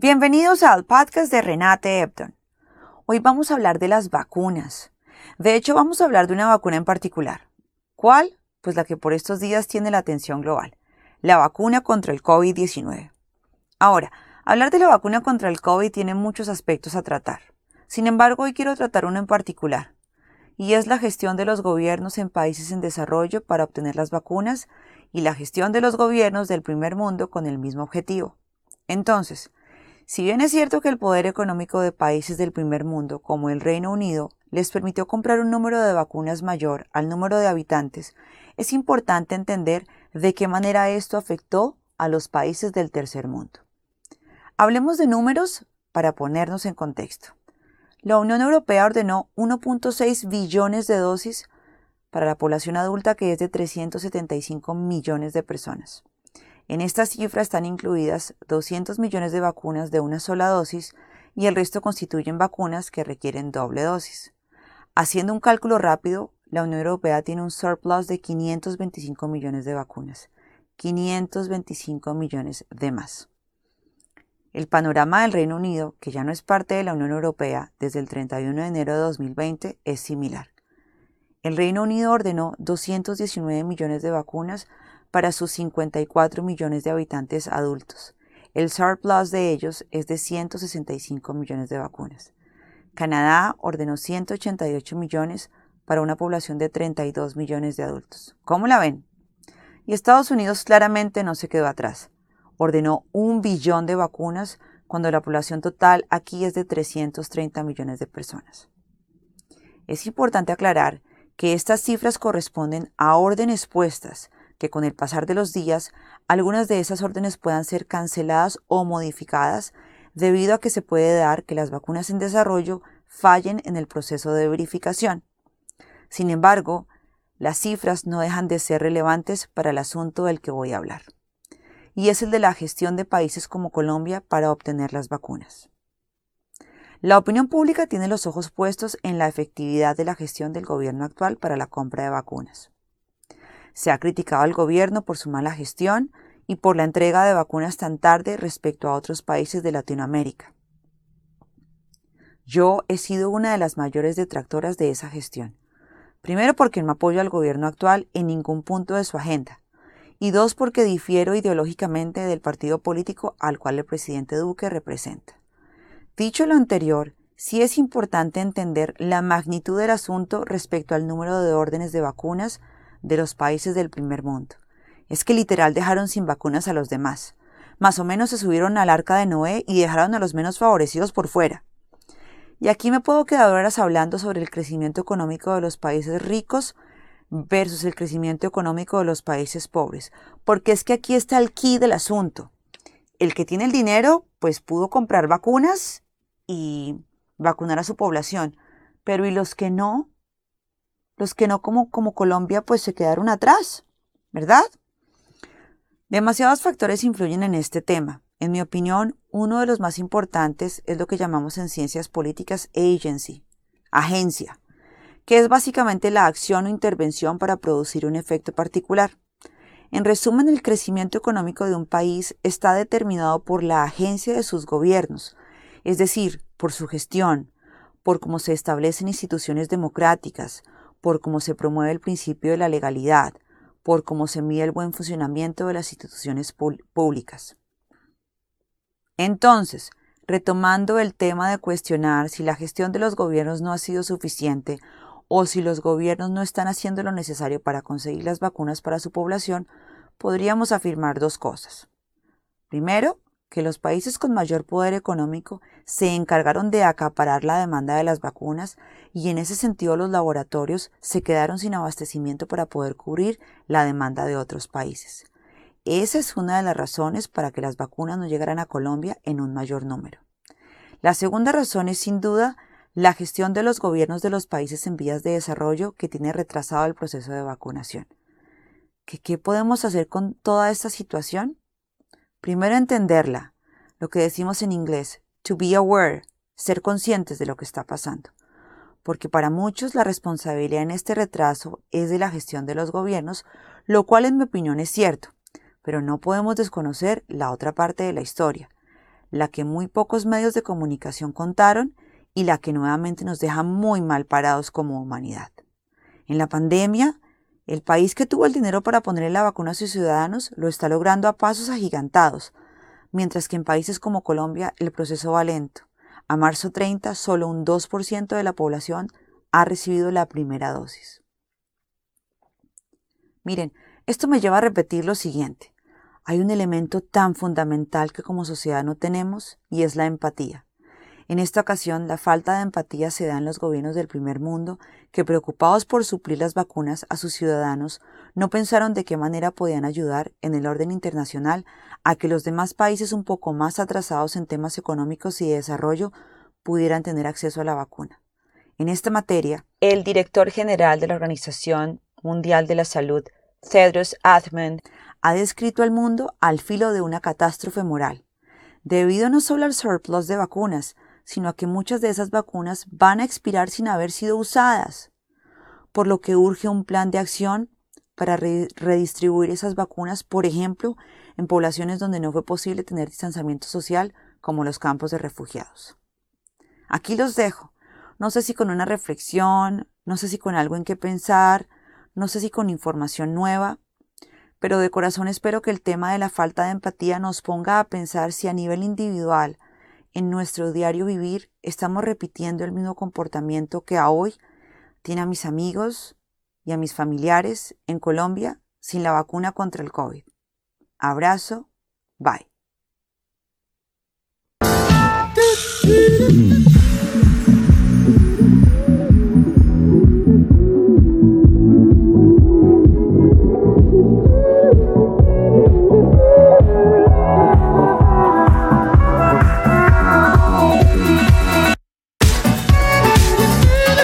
Bienvenidos al podcast de Renate Epton. Hoy vamos a hablar de las vacunas. De hecho, vamos a hablar de una vacuna en particular. ¿Cuál? Pues la que por estos días tiene la atención global, la vacuna contra el COVID-19. Ahora, hablar de la vacuna contra el COVID tiene muchos aspectos a tratar. Sin embargo, hoy quiero tratar uno en particular, y es la gestión de los gobiernos en países en desarrollo para obtener las vacunas y la gestión de los gobiernos del primer mundo con el mismo objetivo. Entonces, si bien es cierto que el poder económico de países del primer mundo, como el Reino Unido, les permitió comprar un número de vacunas mayor al número de habitantes, es importante entender de qué manera esto afectó a los países del tercer mundo. Hablemos de números para ponernos en contexto. La Unión Europea ordenó 1.6 billones de dosis para la población adulta que es de 375 millones de personas. En esta cifra están incluidas 200 millones de vacunas de una sola dosis y el resto constituyen vacunas que requieren doble dosis. Haciendo un cálculo rápido, la Unión Europea tiene un surplus de 525 millones de vacunas. 525 millones de más. El panorama del Reino Unido, que ya no es parte de la Unión Europea desde el 31 de enero de 2020, es similar. El Reino Unido ordenó 219 millones de vacunas para sus 54 millones de habitantes adultos. El surplus de ellos es de 165 millones de vacunas. Canadá ordenó 188 millones para una población de 32 millones de adultos. ¿Cómo la ven? Y Estados Unidos claramente no se quedó atrás. Ordenó un billón de vacunas cuando la población total aquí es de 330 millones de personas. Es importante aclarar que estas cifras corresponden a órdenes puestas que con el pasar de los días algunas de esas órdenes puedan ser canceladas o modificadas debido a que se puede dar que las vacunas en desarrollo fallen en el proceso de verificación. Sin embargo, las cifras no dejan de ser relevantes para el asunto del que voy a hablar, y es el de la gestión de países como Colombia para obtener las vacunas. La opinión pública tiene los ojos puestos en la efectividad de la gestión del gobierno actual para la compra de vacunas. Se ha criticado al gobierno por su mala gestión y por la entrega de vacunas tan tarde respecto a otros países de Latinoamérica. Yo he sido una de las mayores detractoras de esa gestión. Primero porque no apoyo al gobierno actual en ningún punto de su agenda. Y dos porque difiero ideológicamente del partido político al cual el presidente Duque representa. Dicho lo anterior, sí es importante entender la magnitud del asunto respecto al número de órdenes de vacunas de los países del primer mundo. Es que literal dejaron sin vacunas a los demás. Más o menos se subieron al arca de Noé y dejaron a los menos favorecidos por fuera. Y aquí me puedo quedar horas hablando sobre el crecimiento económico de los países ricos versus el crecimiento económico de los países pobres, porque es que aquí está el key del asunto. El que tiene el dinero, pues pudo comprar vacunas y vacunar a su población, pero ¿y los que no? Los que no como, como Colombia pues se quedaron atrás, ¿verdad? Demasiados factores influyen en este tema. En mi opinión, uno de los más importantes es lo que llamamos en ciencias políticas agency, agencia, que es básicamente la acción o intervención para producir un efecto particular. En resumen, el crecimiento económico de un país está determinado por la agencia de sus gobiernos, es decir, por su gestión, por cómo se establecen instituciones democráticas, por cómo se promueve el principio de la legalidad, por cómo se mide el buen funcionamiento de las instituciones públicas. Entonces, retomando el tema de cuestionar si la gestión de los gobiernos no ha sido suficiente o si los gobiernos no están haciendo lo necesario para conseguir las vacunas para su población, podríamos afirmar dos cosas. Primero, que los países con mayor poder económico se encargaron de acaparar la demanda de las vacunas y en ese sentido los laboratorios se quedaron sin abastecimiento para poder cubrir la demanda de otros países. Esa es una de las razones para que las vacunas no llegaran a Colombia en un mayor número. La segunda razón es sin duda la gestión de los gobiernos de los países en vías de desarrollo que tiene retrasado el proceso de vacunación. ¿Qué, qué podemos hacer con toda esta situación? Primero entenderla, lo que decimos en inglés, to be aware, ser conscientes de lo que está pasando. Porque para muchos la responsabilidad en este retraso es de la gestión de los gobiernos, lo cual en mi opinión es cierto, pero no podemos desconocer la otra parte de la historia, la que muy pocos medios de comunicación contaron y la que nuevamente nos deja muy mal parados como humanidad. En la pandemia, el país que tuvo el dinero para ponerle la vacuna a sus ciudadanos lo está logrando a pasos agigantados, mientras que en países como Colombia el proceso va lento. A marzo 30, solo un 2% de la población ha recibido la primera dosis. Miren, esto me lleva a repetir lo siguiente. Hay un elemento tan fundamental que como sociedad no tenemos y es la empatía. En esta ocasión, la falta de empatía se da en los gobiernos del primer mundo que, preocupados por suplir las vacunas a sus ciudadanos, no pensaron de qué manera podían ayudar en el orden internacional a que los demás países un poco más atrasados en temas económicos y de desarrollo pudieran tener acceso a la vacuna. En esta materia, el director general de la Organización Mundial de la Salud, Tedros Adhanom, ha descrito al mundo al filo de una catástrofe moral, debido no solo al surplus de vacunas, sino a que muchas de esas vacunas van a expirar sin haber sido usadas, por lo que urge un plan de acción para redistribuir esas vacunas, por ejemplo, en poblaciones donde no fue posible tener distanciamiento social, como los campos de refugiados. Aquí los dejo. No sé si con una reflexión, no sé si con algo en qué pensar, no sé si con información nueva, pero de corazón espero que el tema de la falta de empatía nos ponga a pensar si a nivel individual en nuestro diario vivir estamos repitiendo el mismo comportamiento que a hoy tiene a mis amigos y a mis familiares en Colombia sin la vacuna contra el COVID. Abrazo, bye.